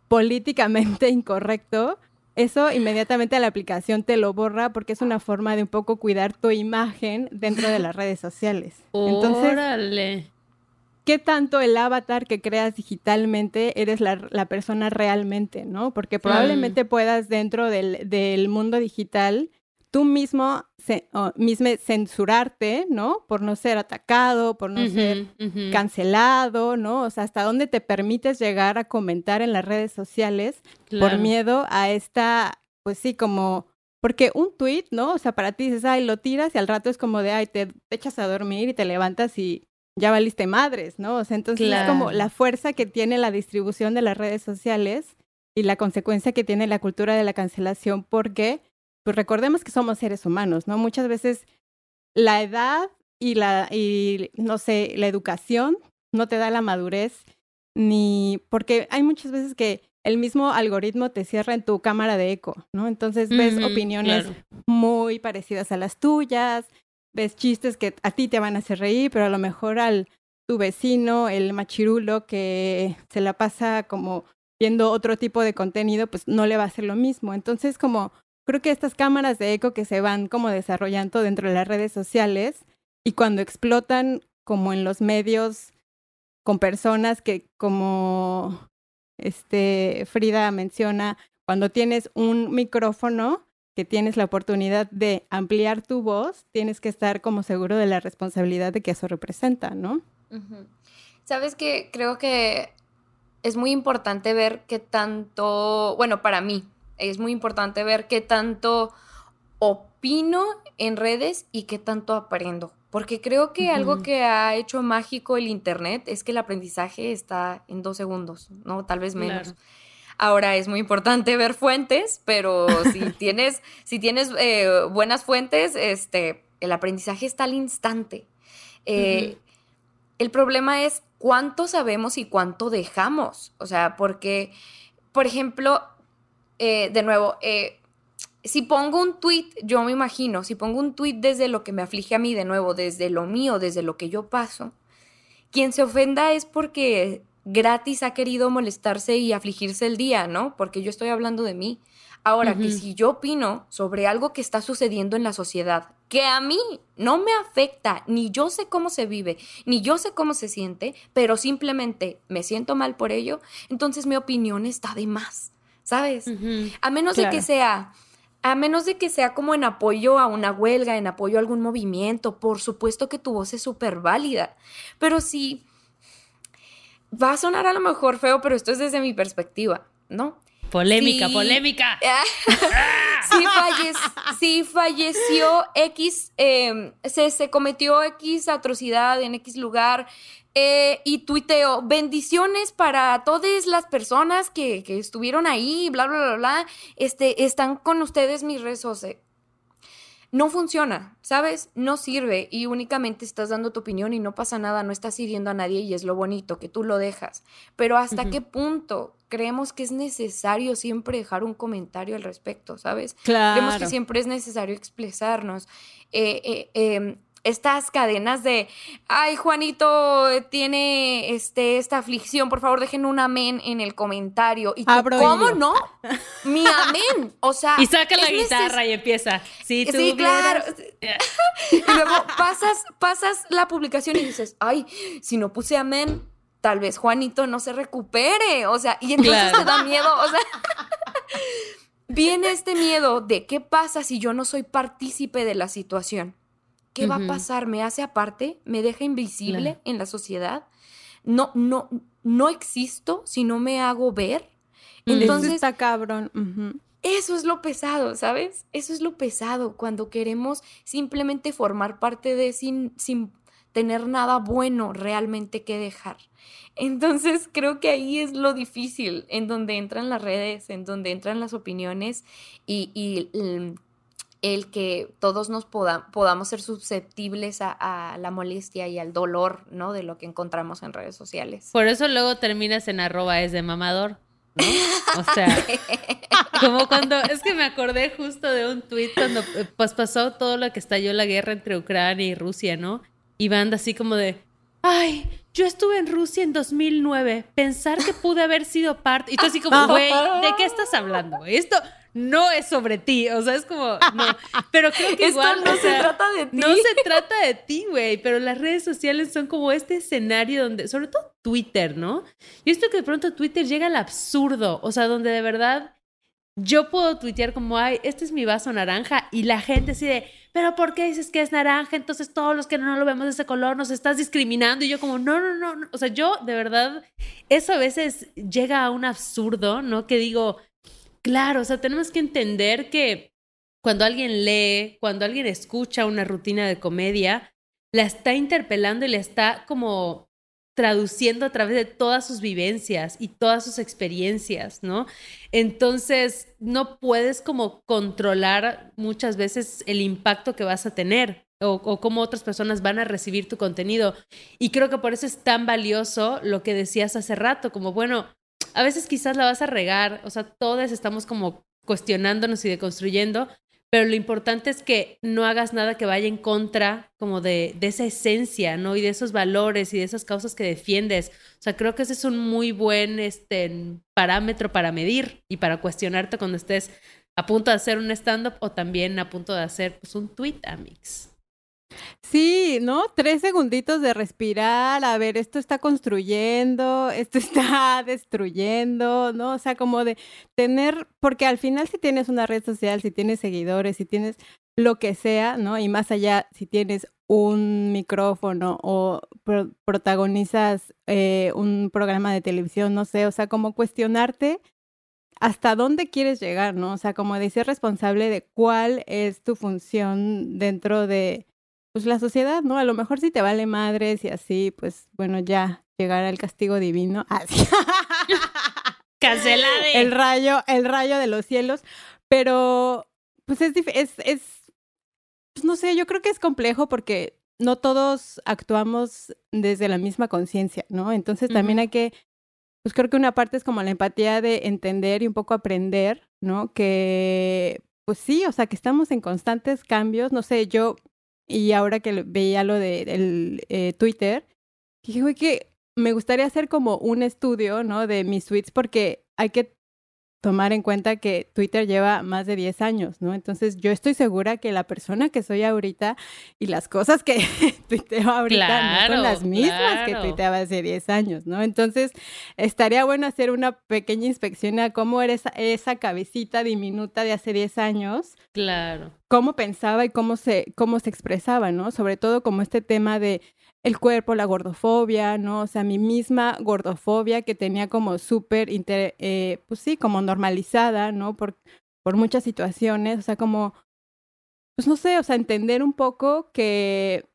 políticamente [laughs] incorrecto. Eso inmediatamente la aplicación te lo borra porque es una forma de un poco cuidar tu imagen dentro de las redes sociales. Entonces, ¿qué tanto el avatar que creas digitalmente eres la, persona realmente, no? Porque probablemente puedas dentro del, mundo digital tú mismo, mismo censurarte, ¿no? Por no ser atacado, por no ser cancelado, ¿no? O sea, hasta dónde te permites llegar a comentar en las redes sociales por miedo a esta, pues sí, como... Porque un tweet, ¿no? O sea, para ti dices, ay, lo tiras y al rato es como de, ay, te echas a dormir y te levantas y ya valiste madres, ¿no? O sea, entonces es como la fuerza que tiene la distribución de las redes sociales y la consecuencia que tiene la cultura de la cancelación, porque, pues recordemos que somos seres humanos, ¿no? Muchas veces la edad y la, y no sé, la educación no te da la madurez, ni, porque hay muchas veces que el mismo algoritmo te cierra en tu cámara de eco, ¿no? Entonces ves opiniones muy parecidas a las tuyas, ves chistes que a ti te van a hacer reír, pero a lo mejor al tu vecino, el machirulo que se la pasa como viendo otro tipo de contenido, pues no le va a hacer lo mismo. Entonces, como creo que estas cámaras de eco que se van como desarrollando dentro de las redes sociales y cuando explotan como en los medios con personas que como este Frida menciona, cuando tienes un micrófono que tienes la oportunidad de ampliar tu voz, tienes que estar como seguro de la responsabilidad de que eso representa, ¿no? Sabes que creo que es muy importante ver qué tanto, bueno, para mí, es muy importante ver qué tanto opino en redes y qué tanto aprendo. Porque creo que algo que ha hecho mágico el Internet es que el aprendizaje está en dos segundos, ¿no? Tal vez menos Ahora es muy importante ver fuentes, pero si [laughs] tienes, si tienes eh, buenas fuentes, este, el aprendizaje está al instante. Eh, el problema es cuánto sabemos y cuánto dejamos. O sea, porque, por ejemplo, eh, de nuevo, si pongo un tweet, yo me imagino, si pongo un tweet desde lo que me aflige a mí, de nuevo, desde lo mío, desde lo que yo paso, quien se ofenda es porque gratis ha querido molestarse y afligirse el día, ¿no? Porque yo estoy hablando de mí. Ahora, que si yo opino sobre algo que está sucediendo en la sociedad, que a mí no me afecta, ni yo sé cómo se vive, ni yo sé cómo se siente, pero simplemente me siento mal por ello, entonces mi opinión está de más, ¿sabes? A menos de que sea a menos de que sea como en apoyo a una huelga, en apoyo a algún movimiento, por supuesto que tu voz es súper válida. Pero si va a sonar a lo mejor feo, pero esto es desde mi perspectiva, ¿no? Polémica, polémica. [laughs] si, falleció X, em, se, se, cometió X atrocidad en X lugar eh, y tuiteo, bendiciones para todas las personas que, que, estuvieron ahí, bla, bla, bla, bla, este, están con ustedes mis rezos no funciona, ¿sabes? No sirve y únicamente estás dando tu opinión y no pasa nada, no estás hiriendo a nadie y es lo bonito que tú lo dejas. Pero ¿hasta qué punto creemos que es necesario siempre dejar un comentario al respecto, ¿sabes? Claro. Creemos que siempre es necesario expresarnos. Eh, eh, em, estas cadenas de, ay, Juanito tiene este, esta aflicción, por favor dejen un amén en el comentario. Y ¿cómo no? Mi [laughs] amén. O sea. Y saca la guitarra y empieza. Sí, sí claro. [laughs] y luego pasas, pasas la publicación y dices, ay, si no puse amén, tal vez Juanito no se recupere. O sea, y entonces te da miedo. O sea. [laughs] viene este miedo de qué pasa si yo no soy partícipe de la situación. ¿Qué va a pasar? ¿Me hace aparte? ¿Me deja invisible en la sociedad? No, no, no existo si no me hago ver. Entonces está cabrón. Eso es lo pesado, ¿sabes? Eso es lo pesado cuando queremos simplemente formar parte de sin, sin tener nada bueno realmente que dejar. Entonces creo que ahí es lo difícil, en donde entran las redes, en donde entran las opiniones y, y el que todos nos podamos ser susceptibles a, la molestia y al dolor, ¿no? De lo que encontramos en redes sociales. Por eso luego terminas en arroba es de mamador, ¿no? [laughs] O sea, como cuando, es que me acordé justo de un tuit cuando eh, pues pasó todo lo que estalló la guerra entre Ucrania y Rusia, ¿no? Y banda así como de, ay, yo estuve en Rusia en 2009, pensar que pude haber sido parte, y tú así como, [laughs] güey, ¿de qué estás hablando? Esto no es sobre ti, o sea, es como, no, pero creo que [laughs] igual, no se trata de ti. No se trata de ti, güey, pero las redes sociales son como este escenario donde, sobre todo Twitter, ¿no? Y esto que de pronto Twitter llega al absurdo, o sea, donde de verdad yo puedo tuitear como, ay, este es mi vaso naranja, y la gente así de, pero ¿por qué dices que es naranja? Entonces todos los que no lo vemos de ese color nos estás discriminando, y yo como, no, no, no, no. o sea, yo de verdad, eso a veces llega a un absurdo, ¿no? Que digo, Claro, o sea, tenemos que entender que cuando alguien lee, cuando alguien escucha una rutina de comedia, la está interpelando y la está como traduciendo a través de todas sus vivencias y todas sus experiencias, ¿no? Entonces, no puedes como controlar muchas veces el impacto que vas a tener o, cómo otras personas van a recibir tu contenido. Y creo que por eso es tan valioso lo que decías hace rato, como, bueno, a veces quizás la vas a regar, o sea, todas estamos como cuestionándonos y deconstruyendo, pero lo importante es que no hagas nada que vaya en contra como de, de, esa esencia, ¿no? Y de esos valores y de esas causas que defiendes. O sea, creo que ese es un muy buen este, parámetro para medir y para cuestionarte cuando estés a punto de hacer un stand-up o también a punto de hacer pues, un tweet, Amix. Sí, ¿no? Tres segunditos de respirar, a ver, esto está construyendo, esto [laughs] está destruyendo, ¿no? O sea, como de tener, porque al final si tienes una red social, si tienes seguidores, si tienes lo que sea, ¿no? Y más allá, si tienes un micrófono o protagonizas eh, un programa de televisión, no sé, o sea, como cuestionarte hasta dónde quieres llegar, ¿no? O sea, como de ser responsable de cuál es tu función dentro de pues la sociedad, ¿no? A lo mejor si te vale madres y así, pues bueno, ya llegar al castigo divino. Así. [laughs] Cancelade. El rayo, el rayo de los cielos. Pero, pues es, es, es, pues no sé, yo creo que es complejo porque no todos actuamos desde la misma conciencia, ¿no? Entonces también hay que, pues creo que una parte es como la empatía de entender y un poco aprender, ¿no? Que, pues sí, o sea, que estamos en constantes cambios, no sé, yo, y ahora que veía lo de el, eh, Twitter, dije, que me gustaría hacer como un estudio, ¿no? De mis tweets porque hay que tomar en cuenta que Twitter lleva más de 10 años, ¿no? Entonces yo estoy segura que la persona que soy ahorita y las cosas que [laughs] tuiteo ahorita no son las mismas que tuiteaba hace 10 años, ¿no? Entonces estaría bueno hacer una pequeña inspección a cómo era esa, esa cabecita diminuta de hace 10 años. Claro. Cómo pensaba y cómo se, cómo se expresaba, ¿no? Sobre todo como este tema de el cuerpo, la gordofobia, ¿no? O sea, mi misma gordofobia que tenía como súper, eh, pues sí, como normalizada, ¿no? Por, por muchas situaciones, o sea, como, pues no sé, o sea, entender un poco que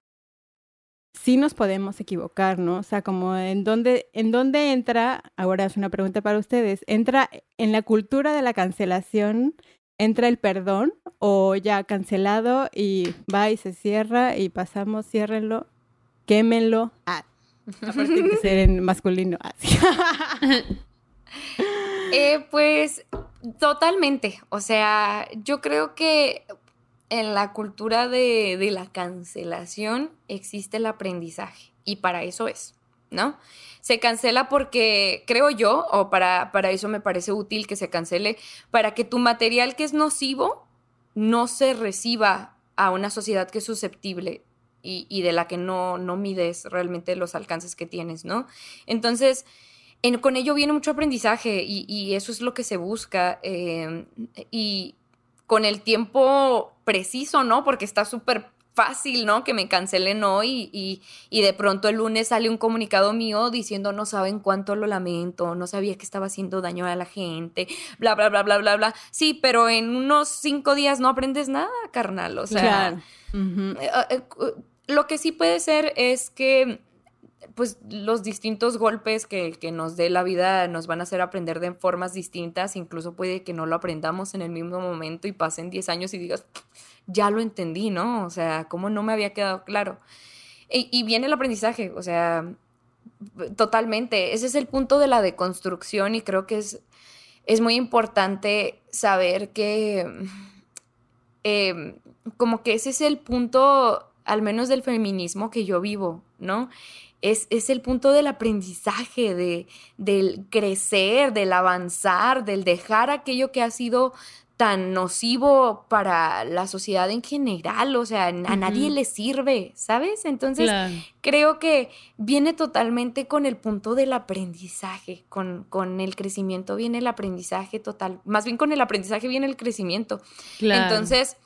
sí nos podemos equivocar, ¿no? O sea, como en dónde, en dónde entra, ahora es una pregunta para ustedes, entra en la cultura de la cancelación, entra el perdón o ya cancelado y va y se cierra y pasamos, ciérrenlo quémenlo. Ah, aparte de ser en masculino. Ah, [laughs] eh, pues totalmente. O sea, yo creo que en la cultura de, de, la cancelación existe el aprendizaje y para eso es, ¿no? Se cancela porque, creo yo, o para, para eso me parece útil que se cancele, para que tu material que es nocivo no se reciba a una sociedad que es susceptible y, de la que no, no mides realmente los alcances que tienes, ¿no? Entonces, con ello viene mucho aprendizaje y, eso es lo que se busca. Em, y con el tiempo preciso, ¿no? Porque está súper fácil, ¿no? Que me cancelen hoy y, y, de pronto el lunes sale un comunicado mío diciendo no saben cuánto lo lamento, no sabía que estaba haciendo daño a la gente, bla, bla, bla, bla, bla, bla. Sí, pero en unos cinco días no aprendes nada, carnal. O sea, lo que sí puede ser es que pues los distintos golpes que, nos dé la vida nos van a hacer aprender de formas distintas, incluso puede que no lo aprendamos en el mismo momento y pasen 10 años y digas, ya lo entendí, ¿no? O sea, ¿cómo no me había quedado claro? Y, viene el aprendizaje, o sea, totalmente, ese es el punto de la deconstrucción y creo que es, es muy importante saber que eh, como que ese es el punto al menos del feminismo que yo vivo, ¿no? Es, es el punto del aprendizaje, de, del crecer, del avanzar, del dejar aquello que ha sido tan nocivo para la sociedad en general, o sea, a nadie le sirve, ¿sabes? Entonces, creo que viene totalmente con el punto del aprendizaje, con, con, el crecimiento viene el aprendizaje total, más bien con el aprendizaje viene el crecimiento. Entonces,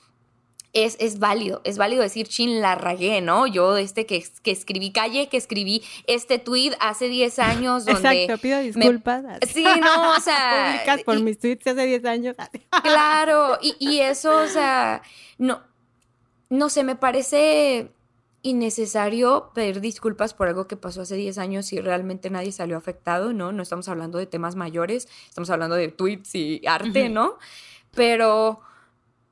es, es, válido, es válido decir, chin, la ragué, ¿no? Yo, este que, que escribí calle, que escribí este tweet hace 10 años donde... Exacto, pido disculpas. Sí, no, o sea... [laughs] Publicas por mis tweets hace 10 años. [laughs] claro, y, y, eso, o sea, no, no sé, me parece innecesario pedir disculpas por algo que pasó hace 10 años y realmente nadie salió afectado, ¿no? No estamos hablando de temas mayores, estamos hablando de tweets y arte, ¿no? Pero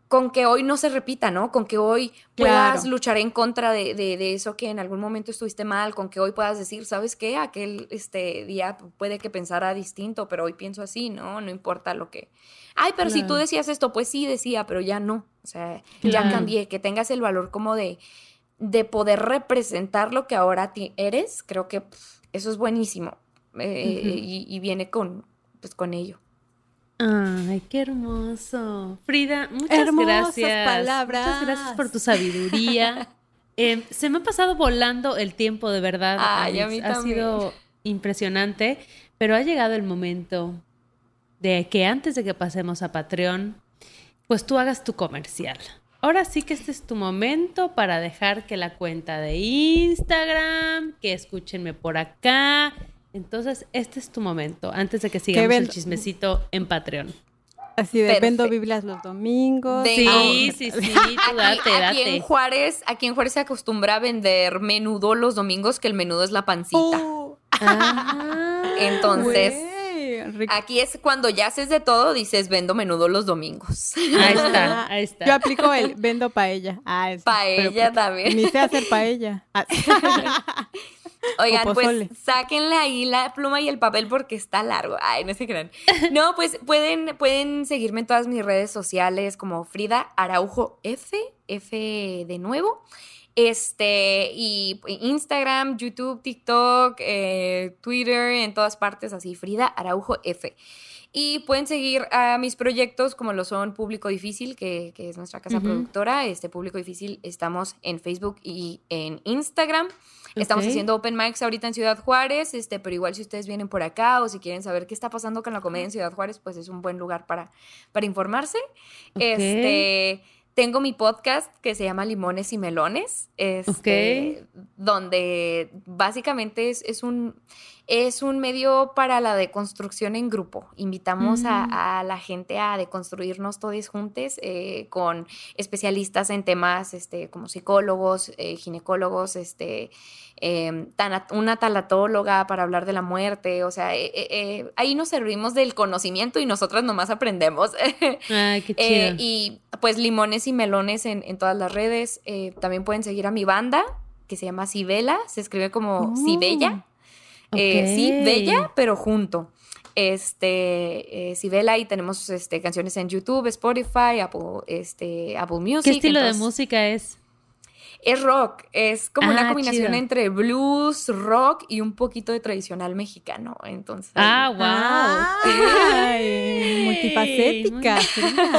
con que hoy no se repita, ¿no? Con que hoy puedas luchar en contra de, de, eso que en algún momento estuviste mal, con que hoy puedas decir, ¿sabes qué? Aquel este, día puede que pensara distinto, pero hoy pienso así, ¿no? No importa lo que... Ay, pero si tú decías esto, pues sí decía, pero ya no. O sea, ya cambié. Que tengas el valor como de, de poder representar lo que ahora eres, creo que eso es buenísimo. Eh, y, y, viene con, pues, con ello. Ay, qué hermoso. Frida, muchas gracias. palabras. Muchas gracias por tu sabiduría. [laughs] Em, se me ha pasado volando el tiempo, de verdad. Ay, a mí ha sido impresionante, pero ha llegado el momento de que antes de que pasemos a Patreon, pues tú hagas tu comercial. Ahora sí que este es tu momento para dejar que la cuenta de Instagram, que escúchenme por acá, entonces, este es tu momento, antes de que sigamos el chismecito en Patreon. Así de vendo Biblias los domingos. sí, sí, sí, tú date, date. Aquí en, Juárez, aquí en Juárez se acostumbra a vender menudo los domingos, que el menudo es la pancita. Oh. Ah, [laughs] Entonces, Aquí es cuando ya haces de todo, dices vendo menudo los domingos. Ahí está, [laughs] ahí está. Yo aplico el vendo paella. Ah, es, paella también. Ni sé hacer paella. Ah. [laughs] Oigan, pues sáquenle ahí la pluma y el papel porque está largo. Ay, no se crean. [laughs] No, pues pueden, pueden seguirme en todas mis redes sociales como Frida Araujo F, F de nuevo. Este, y Instagram, YouTube, TikTok, eh, Twitter, en todas partes así, Frida Araujo F. Y pueden seguir a mis proyectos como lo son Público Difícil, que, es nuestra casa productora. Este Público Difícil estamos en Facebook y en Instagram. Estamos haciendo open mics ahorita en Ciudad Juárez, este, pero igual si ustedes vienen por acá o si quieren saber qué está pasando con la comedia en Ciudad Juárez, pues es un buen lugar para, para informarse. Este, tengo mi podcast que se llama Limones y Melones, este, donde básicamente es, es un es un medio para la deconstrucción en grupo. Invitamos a, mm. la gente a deconstruirnos todos juntos eh, con especialistas en temas este, como psicólogos, eh, ginecólogos, este, em, una talatóloga para hablar de la muerte. O sea, eh, ahí nos servimos del conocimiento y nosotras nomás aprendemos. [laughs] Ay, qué chido. y pues limones y melones en, todas las redes. también pueden seguir a mi banda que se llama Sibela, se escribe como Eh, sí, bella, pero junto. Este, eh, Sibela y tenemos este, canciones en YouTube, Spotify, Apple, este, Apple Music. ¿Qué estilo de música es? Es rock, es como una ah, combinación entre blues, rock y un poquito de tradicional mexicano. Entonces. Ah, wow. multifacética.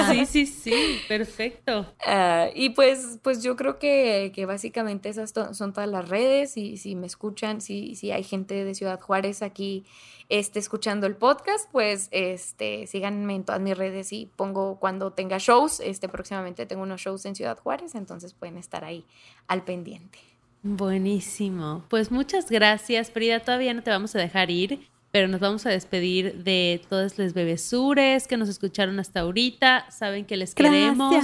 Sí, sí, sí, perfecto. Ah, y pues, pues yo creo que, que básicamente esas son todas las redes. Y si me escuchan, si, si hay gente de Ciudad Juárez aquí esté escuchando el podcast, pues este, síganme en todas mis redes y pongo cuando tenga shows. Este, próximamente tengo unos shows en Ciudad Juárez, entonces pueden estar ahí al pendiente. Buenísimo. Pues muchas gracias, Frida. Todavía no te vamos a dejar ir, pero nos vamos a despedir de todos los bebesures que nos escucharon hasta ahorita. Saben que les queremos.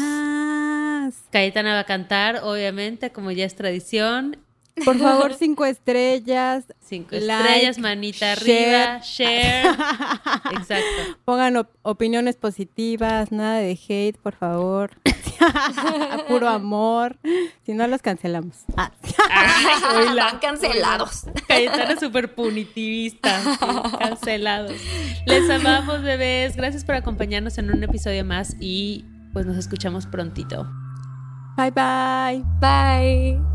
Cayetana va a cantar, obviamente, como ya es tradición. Por favor, [laughs] cinco estrellas. Cinco estrellas, manita arriba, share. [laughs] Exacto. Pongan opiniones positivas, nada de hate, por favor. [laughs] Puro amor. Si no, los cancelamos. Ah. Están cancelados. Cayetana súper punitivista. Cancelados. Les amamos, bebés. Gracias por acompañarnos en un episodio más y pues nos escuchamos prontito. Bye, bye. Bye.